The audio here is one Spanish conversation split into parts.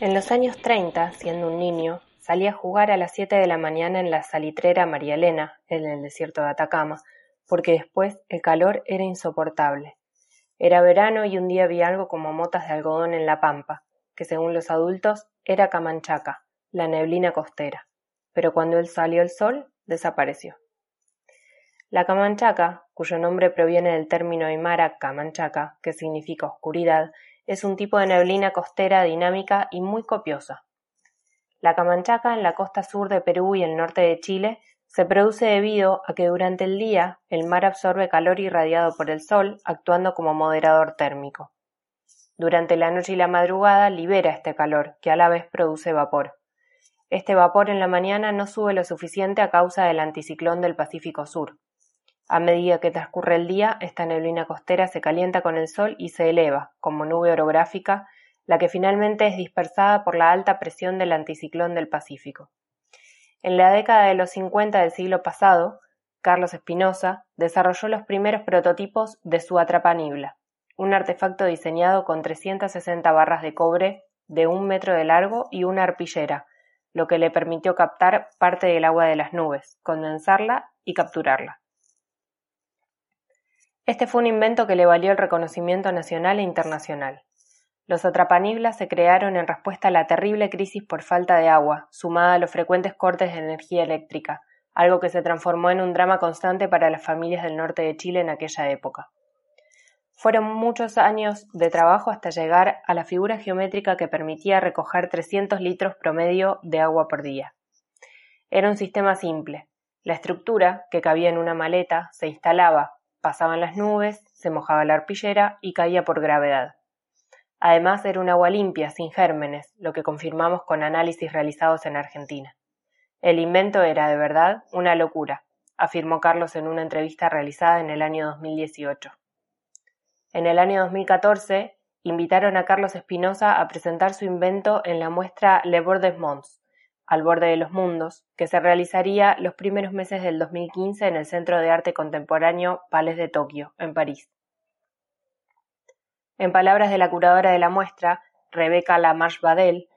En los años 30, siendo un niño, salía a jugar a las 7 de la mañana en la salitrera María Elena, en el desierto de Atacama, porque después el calor era insoportable. Era verano y un día vi algo como motas de algodón en la pampa, que según los adultos era Camanchaca, la neblina costera. Pero cuando él salió el sol, desapareció. La Camanchaca, cuyo nombre proviene del término aymara Camanchaca, que significa oscuridad, es un tipo de neblina costera dinámica y muy copiosa. La Camanchaca en la costa sur de Perú y el norte de Chile se produce debido a que durante el día el mar absorbe calor irradiado por el sol, actuando como moderador térmico. Durante la noche y la madrugada libera este calor, que a la vez produce vapor. Este vapor en la mañana no sube lo suficiente a causa del anticiclón del Pacífico Sur. A medida que transcurre el día, esta neblina costera se calienta con el sol y se eleva, como nube orográfica, la que finalmente es dispersada por la alta presión del anticiclón del Pacífico. En la década de los 50 del siglo pasado, Carlos Espinosa desarrolló los primeros prototipos de su atrapanibla, un artefacto diseñado con 360 barras de cobre de un metro de largo y una arpillera, lo que le permitió captar parte del agua de las nubes, condensarla y capturarla. Este fue un invento que le valió el reconocimiento nacional e internacional. Los atrapaniblas se crearon en respuesta a la terrible crisis por falta de agua, sumada a los frecuentes cortes de energía eléctrica, algo que se transformó en un drama constante para las familias del norte de Chile en aquella época. Fueron muchos años de trabajo hasta llegar a la figura geométrica que permitía recoger 300 litros promedio de agua por día. Era un sistema simple. La estructura, que cabía en una maleta, se instalaba, pasaban las nubes, se mojaba la arpillera y caía por gravedad. Además era un agua limpia, sin gérmenes, lo que confirmamos con análisis realizados en Argentina. El invento era, de verdad, una locura, afirmó Carlos en una entrevista realizada en el año 2018. En el año 2014, invitaron a Carlos Espinosa a presentar su invento en la muestra Le Bord Monts, al borde de los mundos, que se realizaría los primeros meses del 2015 en el Centro de Arte Contemporáneo Palais de Tokio, en París. En palabras de la curadora de la muestra, Rebeca Lamarche Badel,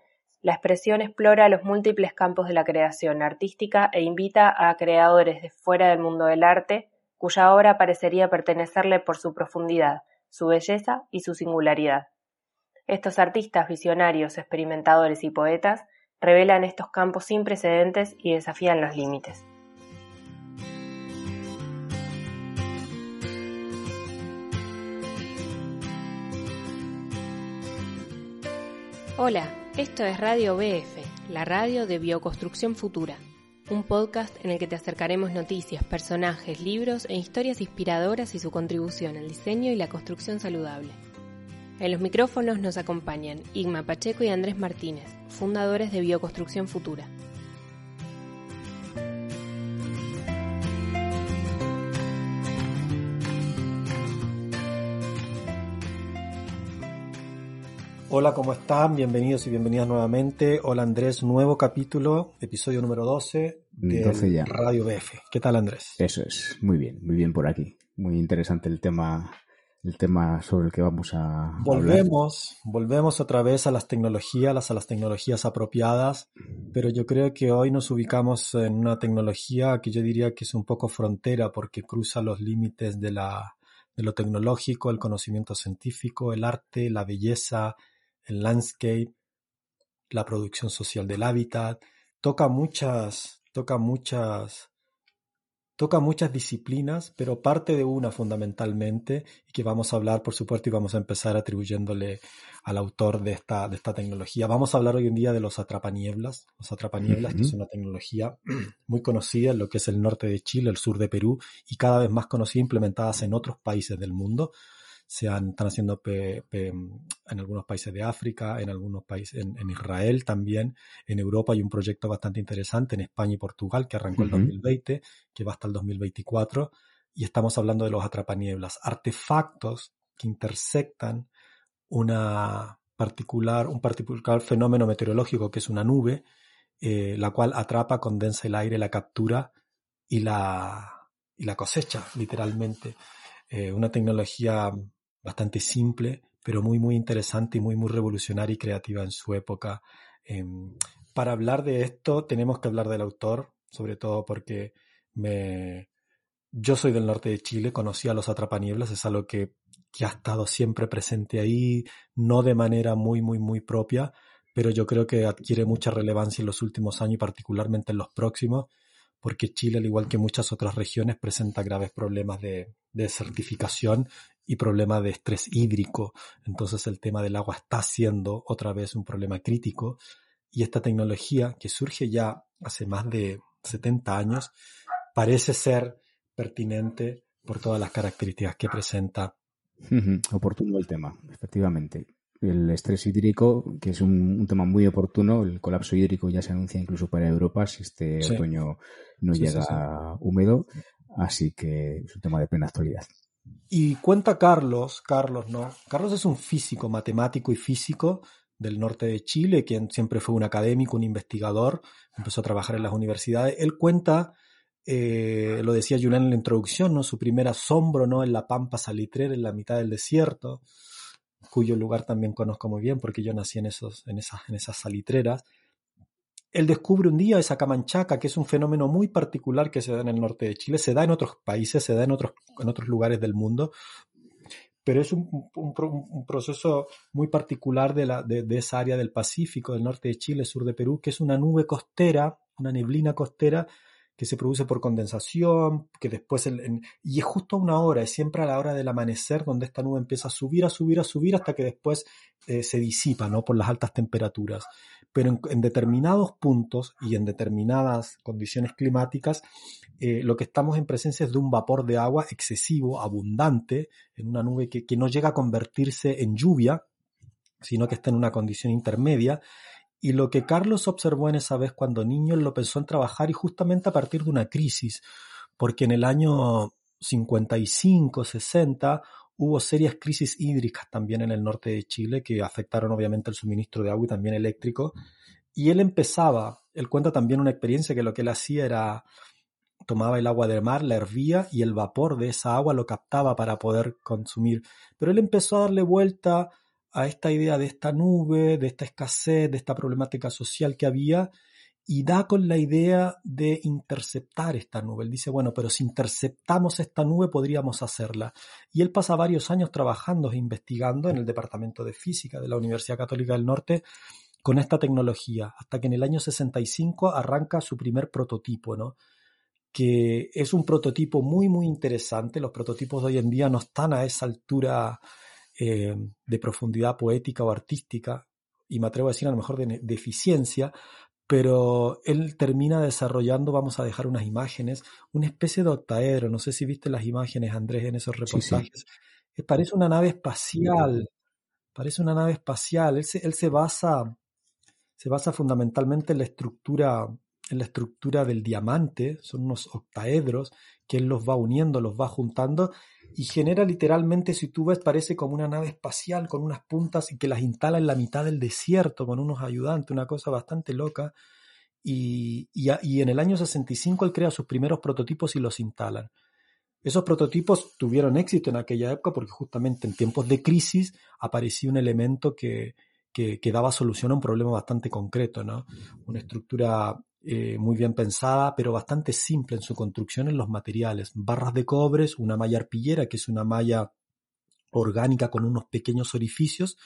la expresión explora los múltiples campos de la creación artística e invita a creadores de fuera del mundo del arte, cuya obra parecería pertenecerle por su profundidad, su belleza y su singularidad. Estos artistas visionarios, experimentadores y poetas revelan estos campos sin precedentes y desafían los límites. Hola, esto es Radio BF, la radio de Bioconstrucción Futura, un podcast en el que te acercaremos noticias, personajes, libros e historias inspiradoras y su contribución al diseño y la construcción saludable. En los micrófonos nos acompañan Igma Pacheco y Andrés Martínez, fundadores de Bioconstrucción Futura. Hola, ¿cómo están? Bienvenidos y bienvenidas nuevamente. Hola Andrés, nuevo capítulo, episodio número 12 de Radio BF. ¿Qué tal Andrés? Eso es, muy bien, muy bien por aquí. Muy interesante el tema, el tema sobre el que vamos a volvemos, volvemos otra vez a las tecnologías, a las tecnologías apropiadas, pero yo creo que hoy nos ubicamos en una tecnología que yo diría que es un poco frontera porque cruza los límites de la de lo tecnológico, el conocimiento científico, el arte, la belleza, el landscape, la producción social del hábitat, toca muchas, toca muchas, toca muchas disciplinas, pero parte de una fundamentalmente, y que vamos a hablar, por supuesto, y vamos a empezar atribuyéndole al autor de esta, de esta tecnología. Vamos a hablar hoy en día de los atrapanieblas. Los atrapanieblas, que es una tecnología muy conocida en lo que es el norte de Chile, el sur de Perú, y cada vez más conocida, implementadas en otros países del mundo se han, están haciendo en algunos países de África, en algunos países, en, Israel también, en Europa hay un proyecto bastante interesante en España y Portugal que arrancó en el 2020, que va hasta el 2024, y estamos hablando de los atrapanieblas, artefactos que intersectan una particular, un particular fenómeno meteorológico que es una nube, eh, la cual atrapa, condensa el aire, la captura y la, y la cosecha, literalmente. Eh, una tecnología bastante simple, pero muy, muy interesante y muy, muy revolucionaria y creativa en su época. Em, para hablar de esto tenemos que hablar del autor, sobre todo porque me... yo soy del norte de Chile, conocí a los Atrapanieblas, es algo que, que ha estado siempre presente ahí, no de manera muy, muy, muy propia, pero yo creo que adquiere mucha relevancia en los últimos años y particularmente en los próximos, porque Chile, al igual que muchas otras regiones, presenta graves problemas de, desertificación y problemas de estrés hídrico. Entonces el tema del agua está siendo otra vez un problema crítico y esta tecnología que surge ya hace más de 70 años parece ser pertinente por todas las características que presenta. Oportuno el tema, efectivamente el estrés hídrico, que es un, tema muy oportuno. El colapso hídrico ya se anuncia incluso para Europa si este otoño no llega húmedo. Así que es un tema de plena actualidad. Y cuenta Carlos, Carlos, ¿no? Carlos es un físico, matemático y físico del norte de Chile, quien siempre fue un académico, un investigador, empezó a trabajar en las universidades. Él cuenta, eh, lo decía Julián en la introducción, ¿no? Su primer asombro, ¿no? En la pampa salitrera, en la mitad del desierto cuyo lugar también conozco muy bien porque yo nací en, esos, en, esas, en esas salitreras. Él descubre un día esa camanchaca, que es un fenómeno muy particular que se da en el norte de Chile, se da en otros países, se da en otros, en otros lugares del mundo, pero es un, proceso muy particular de, la, de, esa área del Pacífico, del norte de Chile, sur de Perú, que es una nube costera, una neblina costera que se produce por condensación, que después, y es justo a una hora, es siempre a la hora del amanecer donde esta nube empieza a subir, a subir, a subir hasta que después eh, se disipa, ¿no? Por las altas temperaturas. Pero en, determinados puntos y en determinadas condiciones climáticas, eh, lo que estamos en presencia es de un vapor de agua excesivo, abundante, en una nube que, que no llega a convertirse en lluvia, sino que está en una condición intermedia, y lo que Carlos observó en esa vez cuando niño lo pensó en trabajar y justamente a partir de una crisis, porque en el año 55, 60 hubo serias crisis hídricas también en el norte de Chile que afectaron obviamente el suministro de agua y también eléctrico. Y él empezaba, él cuenta también una experiencia que lo que él hacía era tomaba el agua del mar, la hervía y el vapor de esa agua lo captaba para poder consumir. Pero él empezó a darle vuelta a esta idea de esta nube, de esta escasez, de esta problemática social que había, y da con la idea de interceptar esta nube. Él dice, bueno, pero si interceptamos esta nube podríamos hacerla. Y él pasa varios años trabajando e investigando en el Departamento de Física de la Universidad Católica del Norte con esta tecnología, hasta que en el año 65 arranca su primer prototipo, ¿no? que es un prototipo muy, muy interesante. Los prototipos de hoy en día no están a esa altura eh, de profundidad poética o artística, y me atrevo a decir a lo mejor de, eficiencia, pero él termina desarrollando, vamos a dejar unas imágenes, una especie de octaedro, no sé si viste las imágenes, Andrés, en esos reportajes, eh, parece una nave espacial, parece una nave espacial, él se, él se basa, se basa fundamentalmente en la estructura, en la estructura del diamante, son unos octaedros que él los va uniendo, los va juntando y genera literalmente, si tú ves, parece como una nave espacial con unas puntas y que las instala en la mitad del desierto con unos ayudantes, una cosa bastante loca. Y, y, en el año 65 él crea sus primeros prototipos y los instalan. Esos prototipos tuvieron éxito en aquella época porque justamente en tiempos de crisis aparecía un elemento que, que, que daba solución a un problema bastante concreto, ¿no? Una estructura eh, muy bien pensada, pero bastante simple en su construcción en los materiales. Barras de cobre, una malla arpillera, que es una malla orgánica con unos pequeños orificios,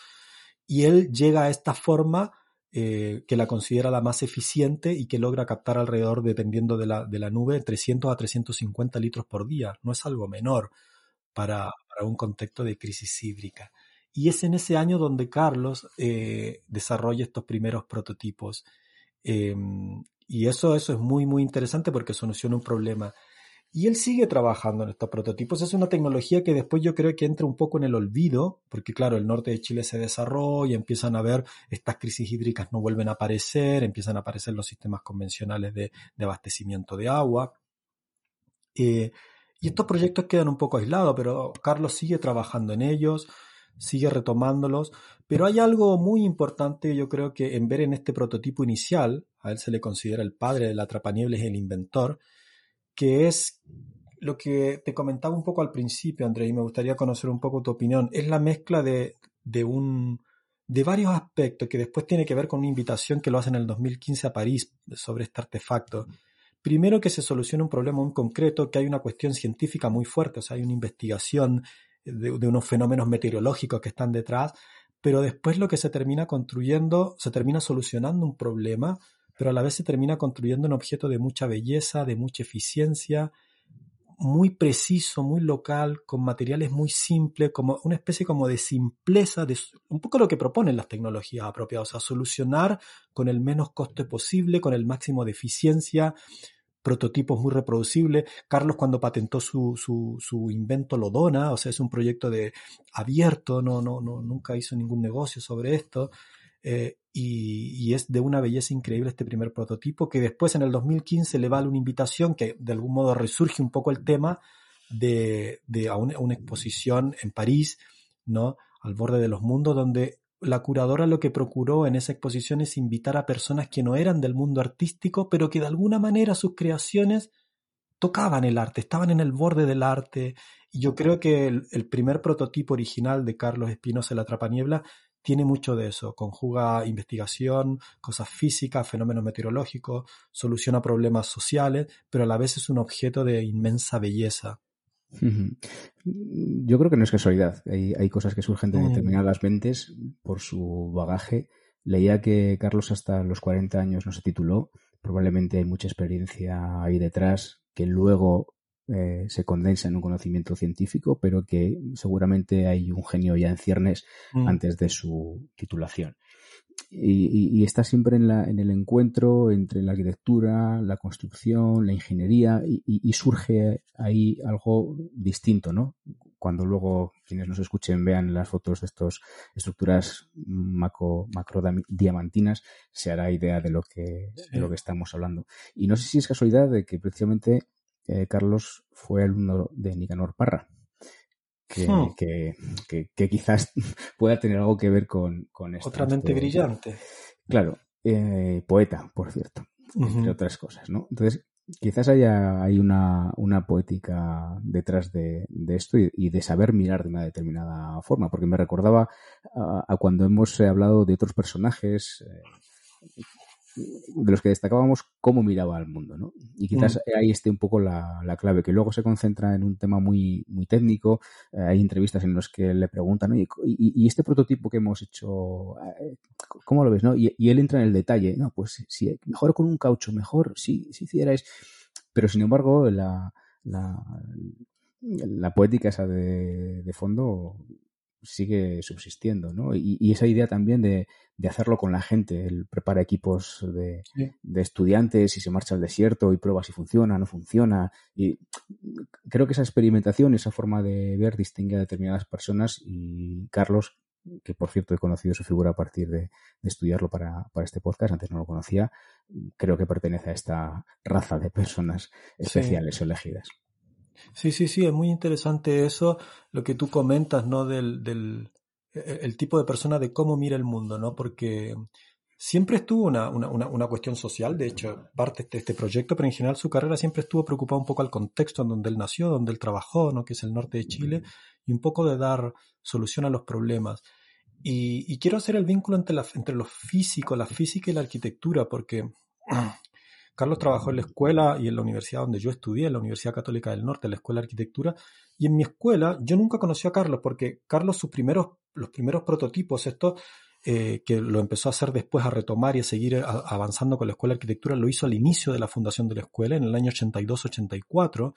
y él llega a esta forma eh, que la considera la más eficiente y que logra captar alrededor, dependiendo de la, de la nube, 300 a 350 litros por día. No es algo menor para, para un contexto de crisis hídrica. Y es en ese año donde Carlos eh, desarrolla estos primeros prototipos. Em, y eso, eso es muy, muy interesante porque soluciona un problema. Y él sigue trabajando en estos prototipos. Es una tecnología que después yo creo que entra un poco en el olvido, porque claro, el norte de Chile se desarrolla, empiezan a ver estas crisis hídricas no vuelven a aparecer, empiezan a aparecer los sistemas convencionales de, abastecimiento de agua. Eh, y estos proyectos quedan un poco aislados, pero Carlos sigue trabajando en ellos sigue retomándolos, pero hay algo muy importante yo creo que en ver en este prototipo inicial, a él se le considera el padre del atrapaniebles, el inventor, que es lo que te comentaba un poco al principio, André, y me gustaría conocer un poco tu opinión, es la mezcla de, de un de varios aspectos que después tiene que ver con una invitación que lo hace en el 2015 a París sobre este artefacto. Primero que se soluciona un problema muy concreto, que hay una cuestión científica muy fuerte, o sea, hay una investigación de, de unos fenómenos meteorológicos que están detrás, pero después lo que se termina construyendo, se termina solucionando un problema, pero a la vez se termina construyendo un objeto de mucha belleza, de mucha eficiencia, muy preciso, muy local, con materiales muy simples, como una especie como de simpleza, un poco lo que proponen las tecnologías apropiadas, a solucionar con el menos coste posible, con el máximo de eficiencia, prototipos muy reproducibles. Carlos cuando patentó su, su, su, invento lo dona, o sea, es un proyecto de abierto, no, no, no, nunca hizo ningún negocio sobre esto. Eh, y, es de una belleza increíble este primer prototipo que después en el 2015 le vale una invitación que de algún modo resurge un poco el tema de, de a, una, exposición en París, ¿no? Al borde de los mundos, donde la curadora lo que procuró en esa exposición es invitar a personas que no eran del mundo artístico, pero que de alguna manera sus creaciones tocaban el arte, estaban en el borde del arte. Y yo creo que el, el primer prototipo original de Carlos Espinosa, La Trapaniebla, tiene mucho de eso, conjuga investigación, cosas físicas, fenómenos meteorológicos, soluciona problemas sociales, pero a la vez es un objeto de inmensa belleza. Yo creo que no es casualidad. Hay, cosas que surgen de mm. determinadas mentes por su bagaje. Leía que Carlos hasta los 40 años no se tituló. Probablemente hay mucha experiencia ahí detrás que luego eh, se condensa en un conocimiento científico, pero que seguramente hay un genio ya en ciernes mm. antes de su titulación. Y, está siempre en, la, en, el encuentro entre la arquitectura, la construcción, la ingeniería, y, surge ahí algo distinto, ¿no? Cuando luego quienes nos escuchen vean las fotos de estas estructuras macro, macro diamantinas, se hará idea de lo que, de lo que estamos hablando. Y no sé si es casualidad de que precisamente eh, Carlos fue alumno de Nicanor Parra, que, hmm. que, quizás pueda tener algo que ver con, con esto. Otra mente brillante. Claro, eh, poeta, por cierto, entre otras cosas, ¿no? Entonces, quizás haya hay una, una poética detrás de, esto y, de saber mirar de una determinada forma, porque me recordaba a, cuando hemos hablado de otros personajes, eh, de los que destacábamos cómo miraba al mundo, ¿no? Y quizás mm. ahí esté un poco la, clave, que luego se concentra en un tema muy, muy técnico. Eh, hay entrevistas en las que le preguntan, y, y, este prototipo que hemos hecho, eh, ¿cómo lo ves, no? Y, él entra en el detalle, no, pues sí, mejor con un caucho, mejor si, si hicierais. Pero sin embargo, la, la, la poética esa de, de fondo sigue subsistiendo, ¿no? Y, esa idea también de, hacerlo con la gente, él prepara equipos de, estudiantes y se marcha al desierto y prueba si funciona, no funciona. Y creo que esa experimentación, esa forma de ver distingue a determinadas personas y Carlos, que por cierto he conocido su figura a partir de, estudiarlo para, este podcast, antes no lo conocía, creo que pertenece a esta raza de personas especiales elegidas. Sí, sí, sí, es muy interesante eso, lo que tú comentas, ¿no? Del, del e, el tipo de persona de cómo mira el mundo, ¿no? Porque siempre estuvo una, una, una, cuestión social, de hecho, parte de este proyecto, pero en general su carrera siempre estuvo preocupada un poco al contexto en donde él nació, donde él trabajó, ¿no? Que es el norte de Chile, y un poco de dar solución a los problemas. Y, y quiero hacer el vínculo entre, la, entre lo físico, la física y la arquitectura, porque Carlos trabajó en la escuela y en la universidad donde yo estudié, en la Universidad Católica del Norte, en la Escuela de Arquitectura. Y en mi escuela yo nunca conocí a Carlos porque Carlos sus primeros, los primeros prototipos, esto eh, que lo empezó a hacer después a retomar y a seguir avanzando con la Escuela de Arquitectura, lo hizo al inicio de la fundación de la escuela, en el año 82-84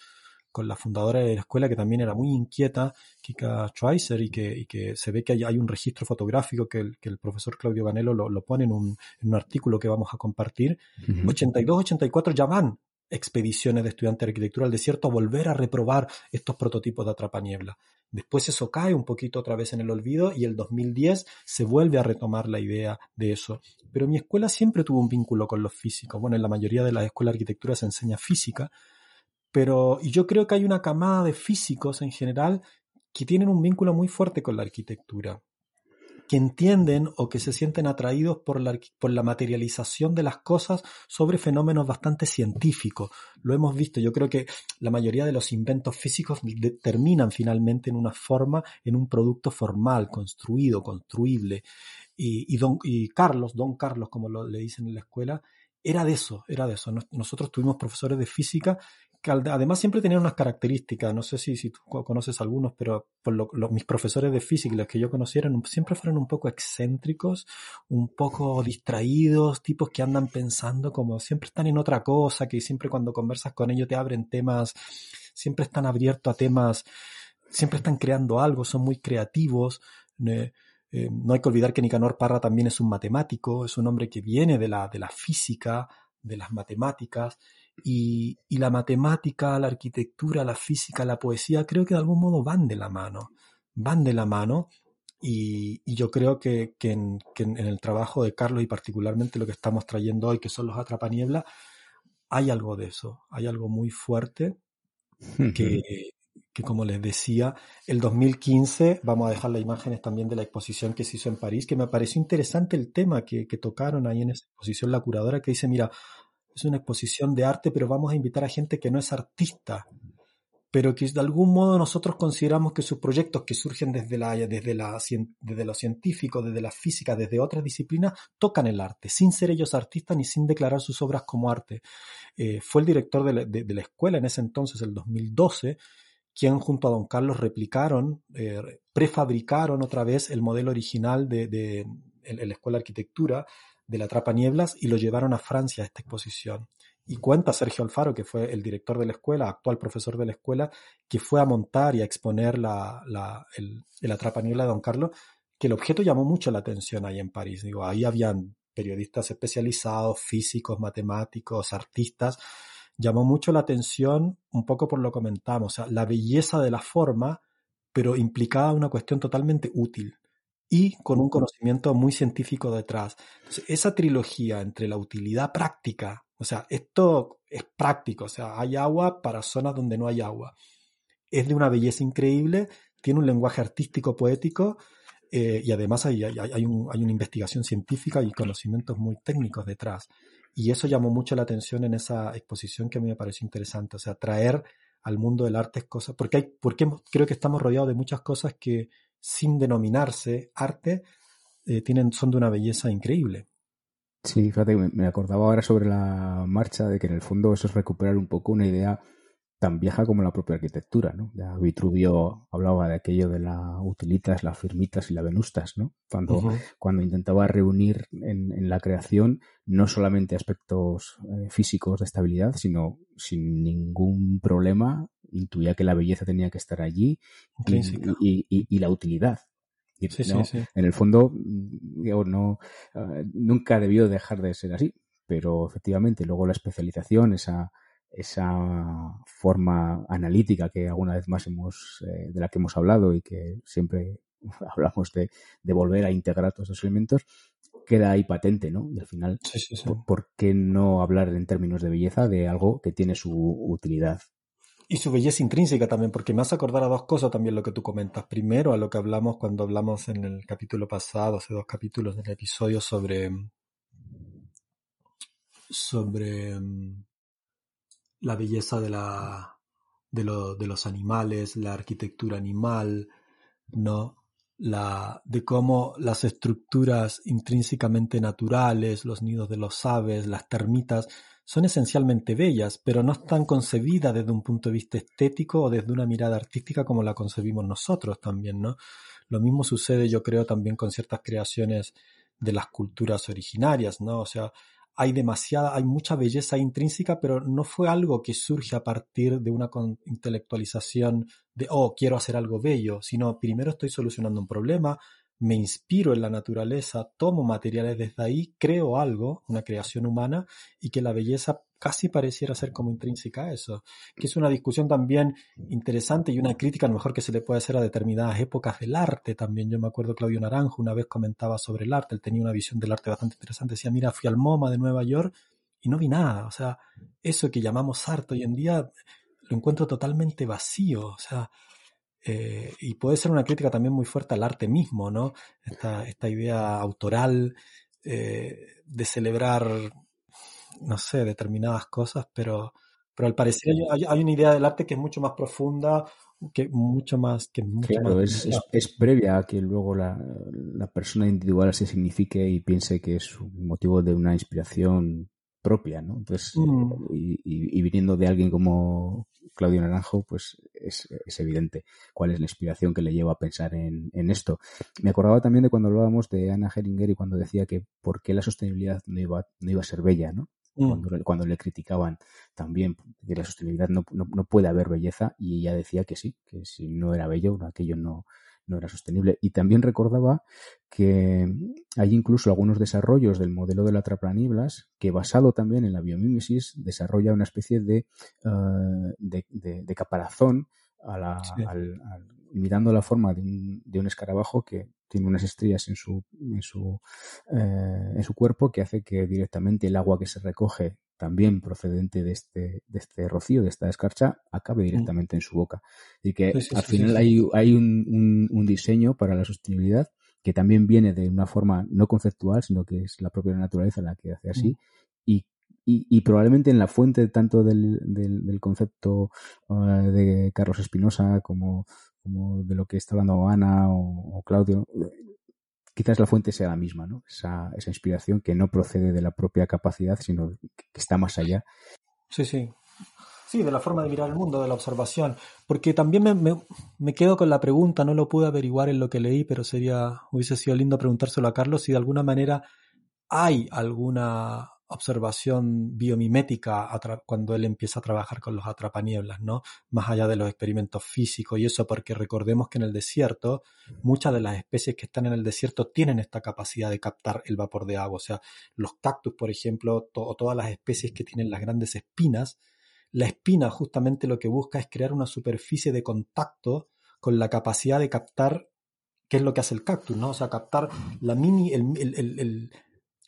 con la fundadora de la escuela que también era muy inquieta, Kika Schweizer, y que, y que se ve que hay, hay un registro fotográfico que el, que el profesor Claudio Ganelo lo, lo pone en un, en un, artículo que vamos a compartir. 82-84 ya van expediciones de estudiantes de arquitectura al desierto a volver a reprobar estos prototipos de atrapaniebla. Después eso cae un poquito otra vez en el olvido y el 2010 se vuelve a retomar la idea de eso. Pero mi escuela siempre tuvo un vínculo con los físicos. Bueno, en la mayoría de las escuelas de arquitectura se enseña física, pero yo creo que hay una camada de físicos en general que tienen un vínculo muy fuerte con la arquitectura. que entienden o que se sienten atraídos por la, por la materialización de las cosas sobre fenómenos bastante científicos. Lo hemos visto, yo creo que la mayoría de los inventos físicos terminan finalmente en una forma, en un producto formal, construido, construible. Y, don, y Carlos, don Carlos, como lo, le dicen en la escuela, era de eso, era de eso. Nosotros tuvimos profesores de física que además siempre tenían unas características, no sé si, si tú conoces algunos, pero mis profesores de física, los que yo conocieron, siempre fueron un poco excéntricos, un poco distraídos, tipos que andan pensando como siempre están en otra cosa, que siempre cuando conversas con ellos te abren temas, siempre están abiertos a temas, siempre están creando algo, son muy creativos. Eh, no hay que olvidar que Nicanor Parra también es un matemático, es un hombre que viene de la, de la física, de las matemáticas, y, la matemática, la arquitectura, la física, la poesía, creo que de algún modo van de la mano, van de la mano. Y, yo creo que, en, el trabajo de Carlos y particularmente lo que estamos trayendo hoy, que son los atrapaniebla, hay algo de eso, hay algo muy fuerte que, que como les decía, el 2015, vamos a dejar las imágenes también de la exposición que se hizo en París, que me pareció interesante el tema que, que tocaron ahí en esa exposición, la curadora que dice, mira, es una exposición de arte, pero vamos a invitar a gente que no es artista, pero que de algún modo nosotros consideramos que sus proyectos que surgen desde, la, desde, la, desde lo científico, desde la física, desde otras disciplinas, tocan el arte, sin ser ellos artistas ni sin declarar sus obras como arte. Eh, fue el director de la, escuela en ese entonces, el 2012, quien junto a don Carlos replicaron, eh, prefabricaron otra vez el modelo original de, de, la Escuela de Arquitectura, de la Trapa Nieblas y lo llevaron a Francia a esta exposición. Y cuenta Sergio Alfaro, que fue el director de la escuela, actual profesor de la escuela, que fue a montar y a exponer la, la, el, Niebla de Don Carlos, que el objeto llamó mucho la atención ahí en París. Digo, ahí habían periodistas especializados, físicos, matemáticos, artistas. Llamó mucho la atención, un poco por lo comentamos, o sea, la belleza de la forma, pero implicaba una cuestión totalmente útil y con un conocimiento muy científico detrás. esa trilogía entre la utilidad práctica, o sea, esto es práctico, o sea, hay agua para zonas donde no hay agua. Es de una belleza increíble, tiene un lenguaje artístico, poético, eh, y además hay, hay, una investigación científica y conocimientos muy técnicos detrás. Y eso llamó mucho la atención en esa exposición que a mí me pareció interesante, o sea, traer al mundo del arte cosas, porque, hay, porque creo que estamos rodeados de muchas cosas que sin denominarse arte, eh, tienen, son de una belleza increíble. Sí, fíjate, me acordaba ahora sobre la marcha de que en el fondo eso es recuperar un poco una idea tan vieja como la propia arquitectura, ¿no? Ya Vitruvio hablaba de aquello de la utilitas, las firmitas y la venustas, ¿no? Cuando, cuando intentaba reunir en, la creación no solamente aspectos eh, físicos de estabilidad, sino sin ningún problema intuía que la belleza tenía que estar allí y, la utilidad. En el fondo, no, eh, nunca debió dejar de ser así, pero efectivamente luego la especialización, esa, esa forma analítica que alguna vez más hemos, eh, de la que hemos hablado y que siempre hablamos de, de, volver a integrar todos esos elementos, queda ahí patente, ¿no? Y al final, ¿por qué no hablar en términos de belleza de algo que tiene su utilidad y su belleza intrínseca también, porque me hace acordar a dos cosas también lo que tú comentas. Primero, a lo que hablamos cuando hablamos en el capítulo pasado, hace dos capítulos del episodio sobre. sobre mm, la belleza de la. de, de los animales, la arquitectura animal, ¿no? La, de cómo las estructuras intrínsecamente naturales, los nidos de los aves, las termitas, son esencialmente bellas, pero no están concebidas desde un punto de vista estético o desde una mirada artística como la concebimos nosotros también, ¿no? Lo mismo sucede, yo creo, también con ciertas creaciones de las culturas originarias, ¿no? O sea, hay demasiada, hay mucha belleza intrínseca, pero no fue algo que surge a partir de una intelectualización de, oh, quiero hacer algo bello, sino primero estoy solucionando un problema, me inspiro en la naturaleza, tomo materiales desde ahí, creo algo, una creación humana, y que la belleza casi pareciera ser como intrínseca a eso, que es una discusión también interesante y una crítica a lo mejor que se le puede hacer a determinadas épocas del arte también. Yo me acuerdo Claudio Naranjo una vez comentaba sobre el arte, él tenía una visión del arte bastante interesante, decía, mira, fui al MoMA de Nueva York y no vi nada, o sea, eso que llamamos arte hoy en día lo encuentro totalmente vacío, o sea, Eh, y puede ser una crítica también muy fuerte al arte mismo, ¿no? Esta, idea autoral eh, de celebrar, no sé, determinadas cosas, pero, pero al parecer hay, hay, una idea del arte que es mucho más profunda, que mucho más que mucho claro, es, es, previa a que luego la, la, persona individual se signifique y piense que es un motivo de una inspiración propia, ¿no? Entonces, mm. y, y, viniendo de alguien como Claudio Naranjo, pues es, es, evidente cuál es la inspiración que le lleva a pensar en, en, esto. Me acordaba también de cuando hablábamos de Ana Heringer y cuando decía que por qué la sostenibilidad no iba, no iba a ser bella, ¿no? Mm. Cuando, cuando, le criticaban también que la sostenibilidad no, no, no, puede haber belleza y ella decía que sí, que si no era bello, aquello no, no era sostenible. Y también recordaba que hay incluso algunos desarrollos del modelo de la traplaniblas que basado también en la biomímesis desarrolla una especie de, uh, de, de, de, caparazón a la, sí. al, al, imitando la forma de un, de un, escarabajo que tiene unas estrías en su, en su, eh, en su cuerpo que hace que directamente el agua que se recoge también procedente de este, de este rocío, de esta escarcha, acabe mm. directamente en su boca. Y que sí, sí, al sí, final hay, hay un, un, un, diseño para la sostenibilidad que también viene de una forma no conceptual, sino que es la propia naturaleza la que hace así, mm. y, y, y, probablemente en la fuente tanto del, del, del concepto uh, de Carlos Espinosa como, como de lo que está hablando Ana o, o Claudio, quizás la fuente sea la misma, ¿no? Esa, esa inspiración que no procede de la propia capacidad, sino que está más allá. Sí, sí. Sí, de la forma de mirar el mundo, de la observación. Porque también me, me, me, quedo con la pregunta, no lo pude averiguar en lo que leí, pero sería, hubiese sido lindo preguntárselo a Carlos si de alguna manera hay alguna observación biomimética cuando él empieza a trabajar con los atrapanieblas, ¿no? Más allá de los experimentos físicos y eso, porque recordemos que en el desierto, muchas de las especies que están en el desierto tienen esta capacidad de captar el vapor de agua. O sea, los cactus, por ejemplo, o todas las especies que tienen las grandes espinas, la espina justamente lo que busca es crear una superficie de contacto con la capacidad de captar qué es lo que hace el cactus, ¿no? O sea, captar la mini,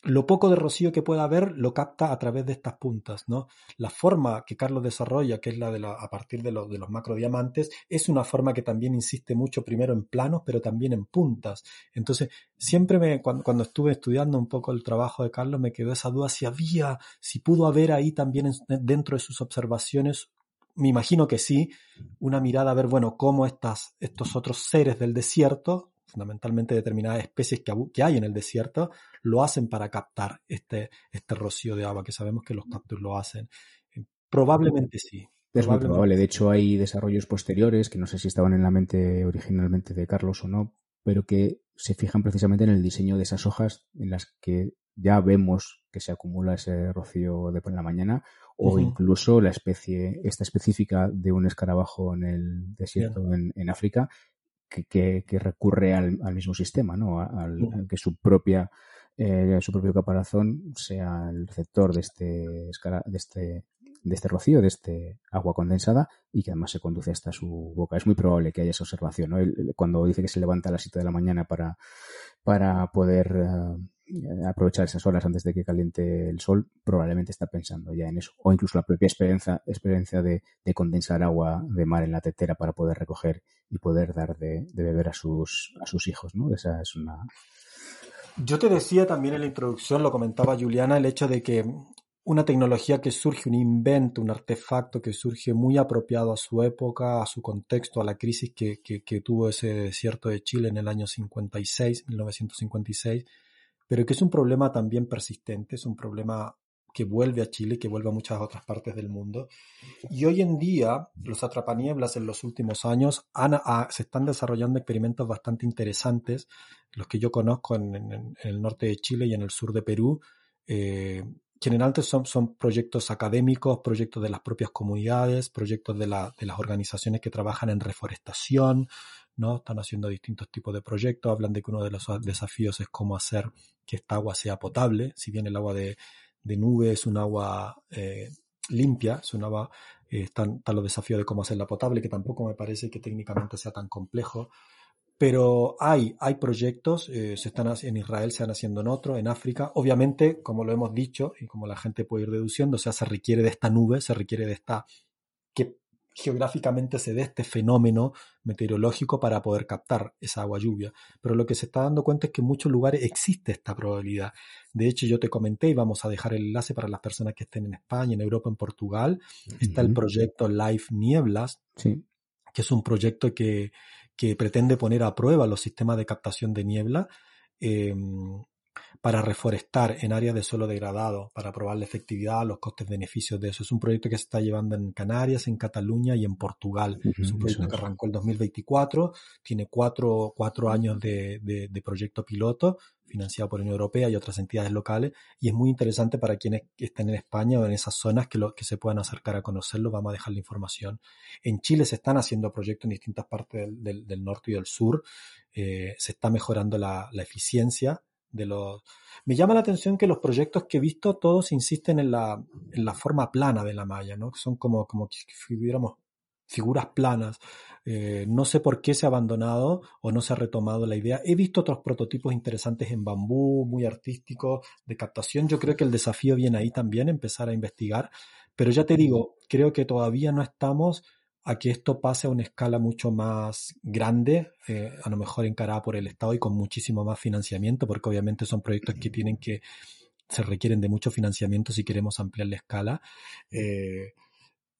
lo poco de rocío que pueda haber lo capta a través de estas puntas, ¿no? La forma que Carlos desarrolla, que es la de la, a partir de, lo, de los macrodiamantes, es una forma que también insiste mucho primero en planos, pero también en puntas. Entonces, siempre me, cuando, cuando estuve estudiando un poco el trabajo de Carlos, me quedó esa duda si había, si pudo haber ahí también dentro de sus observaciones me imagino que sí, una mirada a ver, bueno, cómo estas, estos otros seres del desierto, fundamentalmente determinadas especies que, que, hay en el desierto, lo hacen para captar este, este rocío de agua, que sabemos que los cactus lo hacen. Eh, probablemente sí. Es muy probable. De hecho, hay desarrollos posteriores que no sé si estaban en la mente originalmente de Carlos o no, pero que se fijan precisamente en el diseño de esas hojas en las que ya vemos que se acumula ese rocío de por la mañana o uh -huh. incluso la especie, esta específica de un escarabajo en el desierto en, en, África que, que, que recurre al, al, mismo sistema, ¿no? Al, que su propia eh, su propio caparazón sea el receptor de este, de este de este rocío, de este agua condensada y que además se conduce hasta su boca. Es muy probable que haya esa observación. ¿no? Cuando dice que se levanta a las 7 de la mañana para, para poder uh, aprovechar esas horas antes de que caliente el sol, probablemente está pensando ya en eso. O incluso la propia experiencia, experiencia de, de condensar agua de mar en la tetera para poder recoger y poder dar de, beber a sus, a sus hijos. ¿no? Esa es una, yo te decía también en la introducción, lo comentaba Juliana, el hecho de que una tecnología que surge, un invento, un artefacto que surge muy apropiado a su época, a su contexto, a la crisis que, que, que tuvo ese desierto de Chile en el año 56, 1956, pero que es un problema también persistente, es un problema que vuelve a Chile, que vuelve a muchas otras partes del mundo. Y hoy en día, los atrapanieblas en los últimos años se están desarrollando experimentos bastante interesantes, los que yo conozco en, el norte de Chile y en el sur de Perú. Eh, generalmente son, son proyectos académicos, proyectos de las propias comunidades, proyectos de, de las organizaciones que trabajan en reforestación, ¿no? Están haciendo distintos tipos de proyectos, hablan de que uno de los desafíos es cómo hacer que esta agua sea potable, si bien el agua de, de nube, es un agua eh, limpia, es un agua, eh, están, están los desafíos de cómo hacerla potable, que tampoco me parece que técnicamente sea tan complejo. Pero hay, hay proyectos, eh, se están en Israel, se están haciendo en otro, en África. Obviamente, como lo hemos dicho y como la gente puede ir deduciendo, o sea, se requiere de esta nube, se requiere de esta que geográficamente se dé este fenómeno meteorológico para poder captar esa agua lluvia. Pero lo que se está dando cuenta es que en muchos lugares existe esta probabilidad. De hecho, yo te comenté y vamos a dejar el enlace para las personas que estén en España, en Europa, en Portugal. Está el proyecto Life Nieblas, que es un proyecto que, que, pretende poner a prueba los sistemas de captación de niebla. Em, para reforestar en áreas de suelo degradado, para probar la efectividad, los costes-beneficios de eso. Es un proyecto que se está llevando en Canarias, en Cataluña y en Portugal. es un proyecto que arrancó en 2024, tiene cuatro, cuatro años de, de, proyecto piloto, financiado por la Unión Europea y otras entidades locales, y es muy interesante para quienes estén en España o en esas zonas que, lo, que se puedan acercar a conocerlo, vamos a dejar la información. En Chile se están haciendo proyectos en distintas partes del, del, norte y del sur, eh, se está mejorando la, la eficiencia de los... Me llama la atención que los proyectos que he visto todos insisten en la, en la forma plana de la malla, ¿no? Son como, como tuviéramos figuras planas. Eh, no sé por qué se ha abandonado o no se ha retomado la idea. He visto otros prototipos interesantes en bambú, muy artísticos, de captación. Yo creo que el desafío viene ahí también, empezar a investigar. Pero ya te digo, creo que todavía no estamos a que esto pase a una escala mucho más grande, eh, a lo mejor encarada por el Estado y con muchísimo más financiamiento, porque obviamente son proyectos que tienen que, se requieren de mucho financiamiento si queremos ampliar la escala. Eh,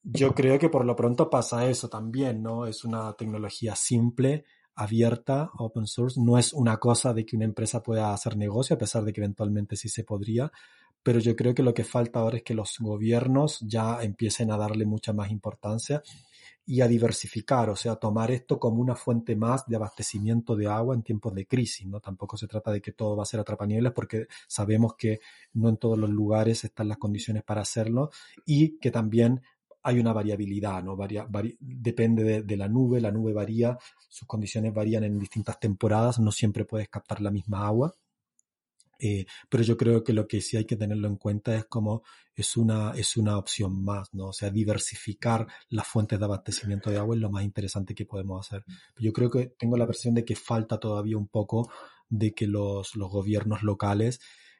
yo creo que por lo pronto pasa eso también, ¿no? Es una tecnología simple, abierta, open source, no es una cosa de que una empresa pueda hacer negocio, a pesar de que eventualmente sí se podría, pero yo creo que lo que falta ahora es que los gobiernos ya empiecen a darle mucha más importancia y a diversificar, o sea, tomar esto como una fuente más de abastecimiento de agua en tiempos de crisis, ¿no? Tampoco se trata de que todo va a ser atrapaniebles porque sabemos que no en todos los lugares están las condiciones para hacerlo y que también hay una variabilidad, ¿no? depende de, de, la nube, la nube varía, sus condiciones varían en distintas temporadas, no siempre puedes captar la misma agua. Eh, pero yo creo que lo que sí hay que tenerlo en cuenta es como es una, es una opción más, ¿no? O sea, diversificar las fuentes de abastecimiento de agua es lo más interesante que podemos hacer. Yo creo que tengo la percepción de que falta todavía un poco de que los, los gobiernos locales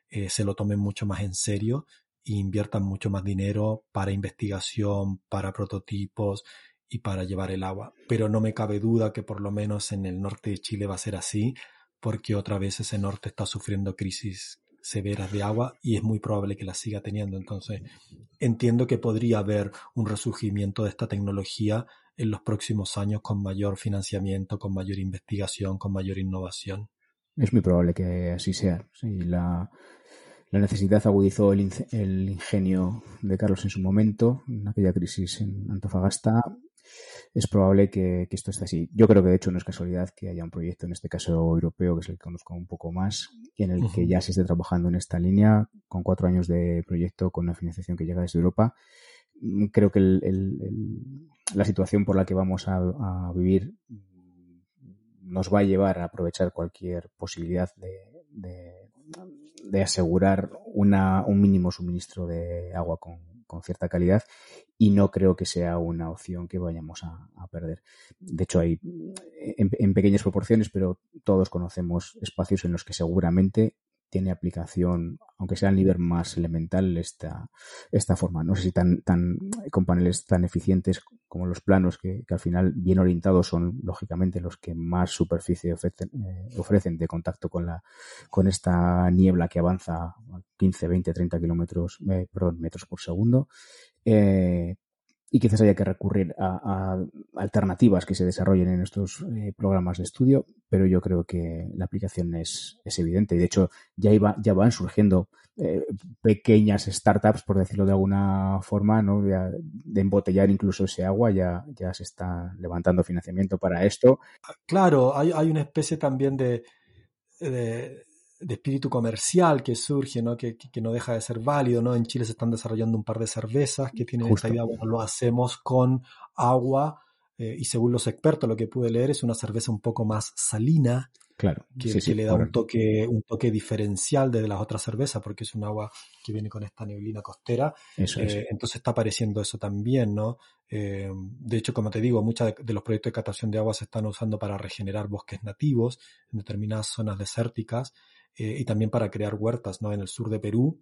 eh, se lo tomen mucho más en serio e inviertan mucho más dinero para investigación, para prototipos y para llevar el agua. Pero no me cabe duda que por lo menos en el norte de Chile va a ser así porque otra vez ese norte está sufriendo crisis severas de agua y es muy probable que la siga teniendo. Entonces, entiendo que podría haber un resurgimiento de esta tecnología en los próximos años con mayor financiamiento, con mayor investigación, con mayor innovación. Es muy probable que así sea. la, necesidad agudizó el, el, ingenio de Carlos en su momento, en aquella crisis en Antofagasta, es probable que, esto esté así. Yo creo que de hecho no es casualidad que haya un proyecto, en este caso europeo, que es el que conozco un poco más, en el que ya se esté trabajando en esta línea, con cuatro años de proyecto, con una financiación que llega desde Europa. Mm, creo que la situación por la que vamos a, vivir nos va a llevar a aprovechar cualquier posibilidad de, asegurar un mínimo suministro de agua con, con cierta calidad y no creo que sea una opción que vayamos a, perder. De hecho, hay en, pequeñas proporciones, pero todos conocemos espacios en los que seguramente tiene aplicación, aunque sea a nivel más elemental, esta, esta forma. No sé si tan, tan, con paneles tan eficientes como los planos, que, al final bien orientados son lógicamente los que más superficie ofrecen, eh, de contacto con la, con esta niebla que avanza a 15, 20, 30 kilómetros, eh, metros por segundo. Eh, y quizás haya que recurrir a, alternativas que se desarrollen en estos eh, programas de estudio, pero yo creo que la aplicación es, es evidente y de hecho ya, ya van surgiendo eh, pequeñas startups, por decirlo de alguna forma, ¿no? de, embotellar incluso ese agua, ya, ya se está levantando financiamiento para esto. Claro, hay, hay una especie también de espíritu comercial que surge, ¿no? Que, que, no deja de ser válido, ¿no? En Chile se están desarrollando un par de cervezas que tienen esta idea, bueno, lo hacemos con agua eh, y según los expertos lo que pude leer es una cerveza un poco más salina, Claro. Que, le da un toque, un toque diferencial de las otras cervezas, porque es un agua que viene con esta neblina costera. Eh, entonces está apareciendo eso también, ¿no? Eh, de hecho, como te digo, muchos de, los proyectos de captación de agua se están usando para regenerar bosques nativos en determinadas zonas desérticas eh, y también para crear huertas, ¿no? En el sur de Perú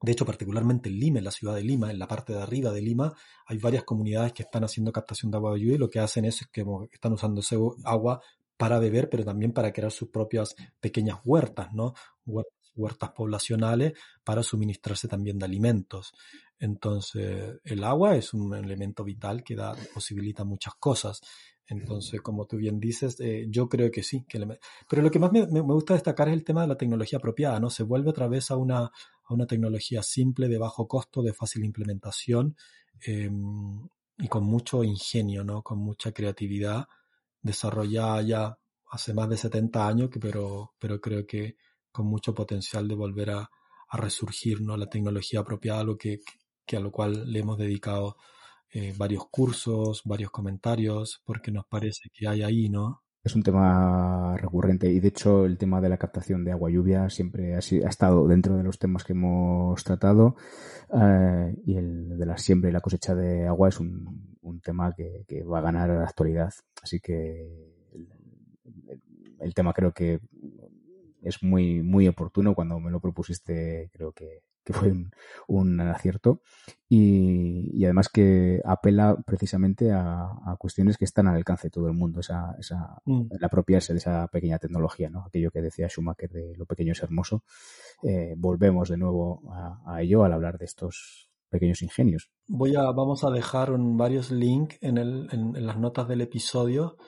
De hecho, particularmente en Lima, en la ciudad de Lima, en la parte de arriba de Lima, hay varias comunidades que están haciendo captación de agua de lluvia y lo que hacen es que están usando ese agua para beber, pero también para crear sus propias pequeñas huertas, ¿no? Huertas, poblacionales para suministrarse también de alimentos. Entonces, el agua es un elemento vital que da, posibilita muchas cosas. Entonces, como tú bien dices, eh, yo creo que sí. Que Pero lo que más me, me, gusta destacar es el tema de la tecnología apropiada, ¿no? Se vuelve otra vez a una, a una tecnología simple, de bajo costo, de fácil implementación em, y con mucho ingenio, ¿no? Con mucha creatividad, desarrollada ya hace más de 70 años, pero, pero creo que con mucho potencial de volver a, a resurgir, ¿no? La tecnología apropiada, lo que, que a lo cual le hemos dedicado eh, varios cursos, varios comentarios, porque nos parece que hay ahí, ¿no? Es un tema recurrente y de hecho el tema de la captación de agua lluvia siempre ha, estado dentro de los temas que hemos tratado eh, y el de la siembra y la cosecha de agua es un, tema que, va a ganar la actualidad. Así que el, tema creo que es muy, muy oportuno. Cuando me lo propusiste creo que que fue un, acierto. Y, además que apela precisamente a, cuestiones que están al alcance de todo el mundo, esa, esa, mm. el apropiarse de esa pequeña tecnología, ¿no? Aquello que decía Schumacher de lo pequeño es hermoso. Eh, volvemos de nuevo a, ello al hablar de estos pequeños ingenios. Voy a, vamos a dejar varios links en, el, en, las notas del episodio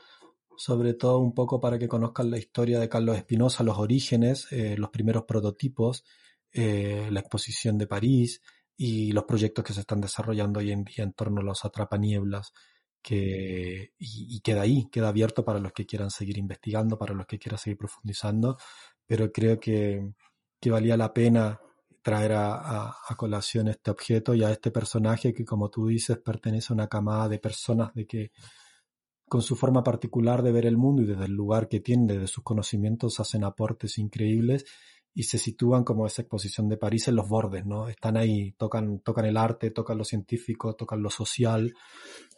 sobre todo un poco para que conozcan la historia de Carlos Espinosa, los orígenes, eh, los primeros prototipos eh, la exposición de París y los proyectos que se están desarrollando hoy en día en torno a los atrapanieblas, que, y, queda ahí, queda abierto para los que quieran seguir investigando, para los que quieran seguir profundizando, pero creo que, que valía la pena traer a, a, colación este objeto y a este personaje que, como tú dices, pertenece a una camada de personas de que con su forma particular de ver el mundo y desde el lugar que tienen, desde sus conocimientos, hacen aportes increíbles y se sitúan como esa exposición de París en los bordes, ¿no? Están ahí, tocan, tocan el arte, tocan lo científico, tocan lo social,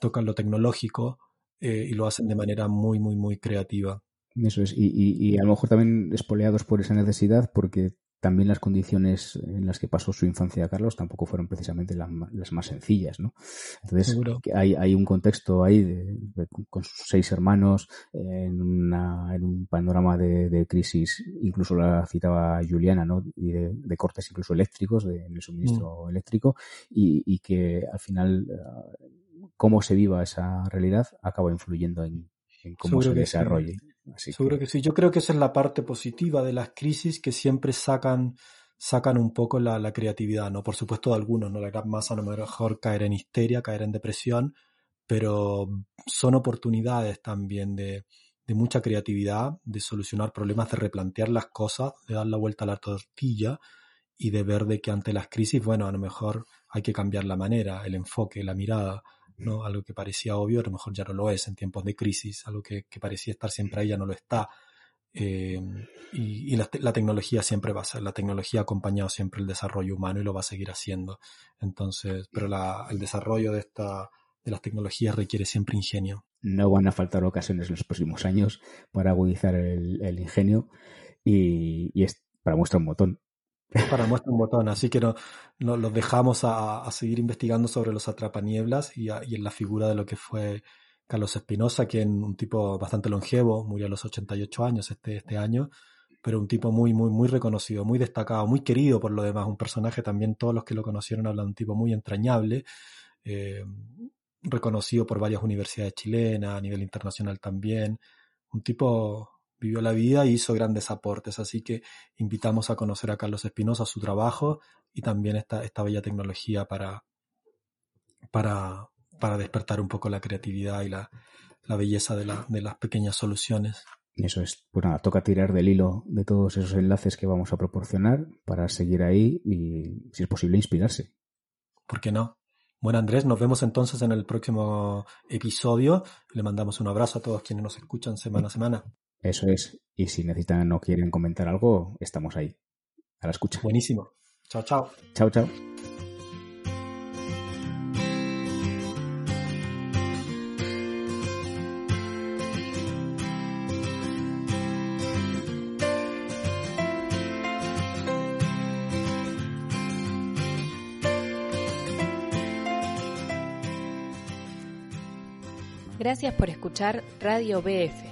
tocan lo tecnológico eh, y lo hacen de manera muy, muy, muy creativa. Eso es, y, y, y a lo mejor también espoleados por esa necesidad, porque también las condiciones en las que pasó su infancia Carlos tampoco fueron precisamente las, más sencillas, ¿no? Entonces hay, hay, un contexto ahí de, con sus seis hermanos en, una, en un panorama de, crisis, incluso la citaba Juliana, ¿no? Y de, cortes incluso eléctricos, de, en el suministro mm. eléctrico, y, y, que al final eh, cómo se viva esa realidad acaba influyendo en, cómo se desarrolle. Seguro que... sí. Yo creo que esa es la parte positiva de las crisis que siempre sacan, sacan un poco la, la creatividad, ¿no? Por supuesto de algunos, ¿no? La gran masa a lo mejor caer en histeria, caer en depresión, pero son oportunidades también de, de mucha creatividad, de solucionar problemas, de replantear las cosas, de dar la vuelta a la tortilla y de ver de que ante las crisis, bueno, a lo mejor hay que cambiar la manera, el enfoque, la mirada. ¿No? Algo que parecía obvio, a lo mejor ya no lo es en tiempos de crisis, algo que, parecía estar siempre ahí ya no lo está. Eh, y, la, tecnología siempre va a ser, la tecnología ha acompañado siempre el desarrollo humano y lo va a seguir haciendo. Entonces, pero el desarrollo de esta, de las tecnologías requiere siempre ingenio. No van a faltar ocasiones en los próximos años para agudizar el, ingenio y, y es para muestra un botón para muestra un botón, así que no, los dejamos a, a, seguir investigando sobre los atrapanieblas y, y, en la figura de lo que fue Carlos Espinosa, quien un tipo bastante longevo, murió a los 88 años este, este año, pero un tipo muy, muy, muy reconocido, muy destacado, muy querido por lo demás, un personaje también, todos los que lo conocieron hablan de un tipo muy entrañable, eh, reconocido por varias universidades chilenas, a nivel internacional también, un tipo vivió la vida y hizo grandes aportes. Así que invitamos a conocer a Carlos Espinosa, su trabajo y también esta, esta bella tecnología para, para, para despertar un poco la creatividad y la, la belleza de, la, de las pequeñas soluciones. Eso es, pues nada, toca tirar del hilo de todos esos enlaces que vamos a proporcionar para seguir ahí y, si es posible, inspirarse. ¿Por qué no? Bueno, Andrés, nos vemos entonces en el próximo episodio. Le mandamos un abrazo a todos quienes nos escuchan semana a semana. Eso es. Y si necesitan o quieren comentar algo, estamos ahí. A la escucha. Buenísimo. Chao, chao. Chao, chao. Gracias por escuchar Radio BF